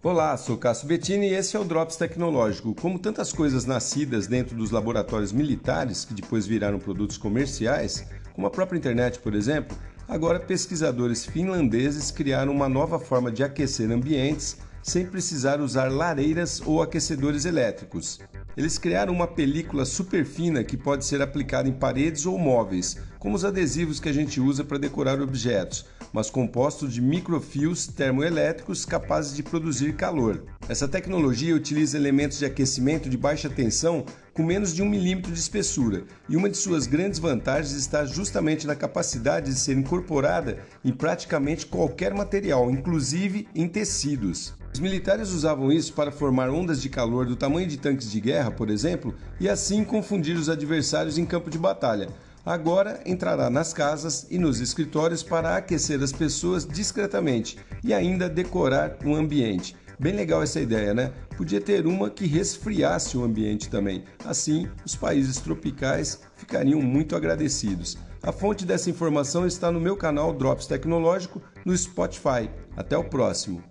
Olá, sou Cássio Bettini e esse é o Drops Tecnológico. Como tantas coisas nascidas dentro dos laboratórios militares, que depois viraram produtos comerciais, como a própria internet, por exemplo, agora pesquisadores finlandeses criaram uma nova forma de aquecer ambientes sem precisar usar lareiras ou aquecedores elétricos. Eles criaram uma película super fina que pode ser aplicada em paredes ou móveis, como os adesivos que a gente usa para decorar objetos, mas composto de microfios termoelétricos capazes de produzir calor. Essa tecnologia utiliza elementos de aquecimento de baixa tensão com menos de um milímetro de espessura, e uma de suas grandes vantagens está justamente na capacidade de ser incorporada em praticamente qualquer material, inclusive em tecidos. Os militares usavam isso para formar ondas de calor do tamanho de tanques de guerra, por exemplo, e assim confundir os adversários em campo de batalha. Agora entrará nas casas e nos escritórios para aquecer as pessoas discretamente e ainda decorar o ambiente. Bem legal essa ideia, né? Podia ter uma que resfriasse o ambiente também. Assim, os países tropicais ficariam muito agradecidos. A fonte dessa informação está no meu canal Drops Tecnológico no Spotify. Até o próximo.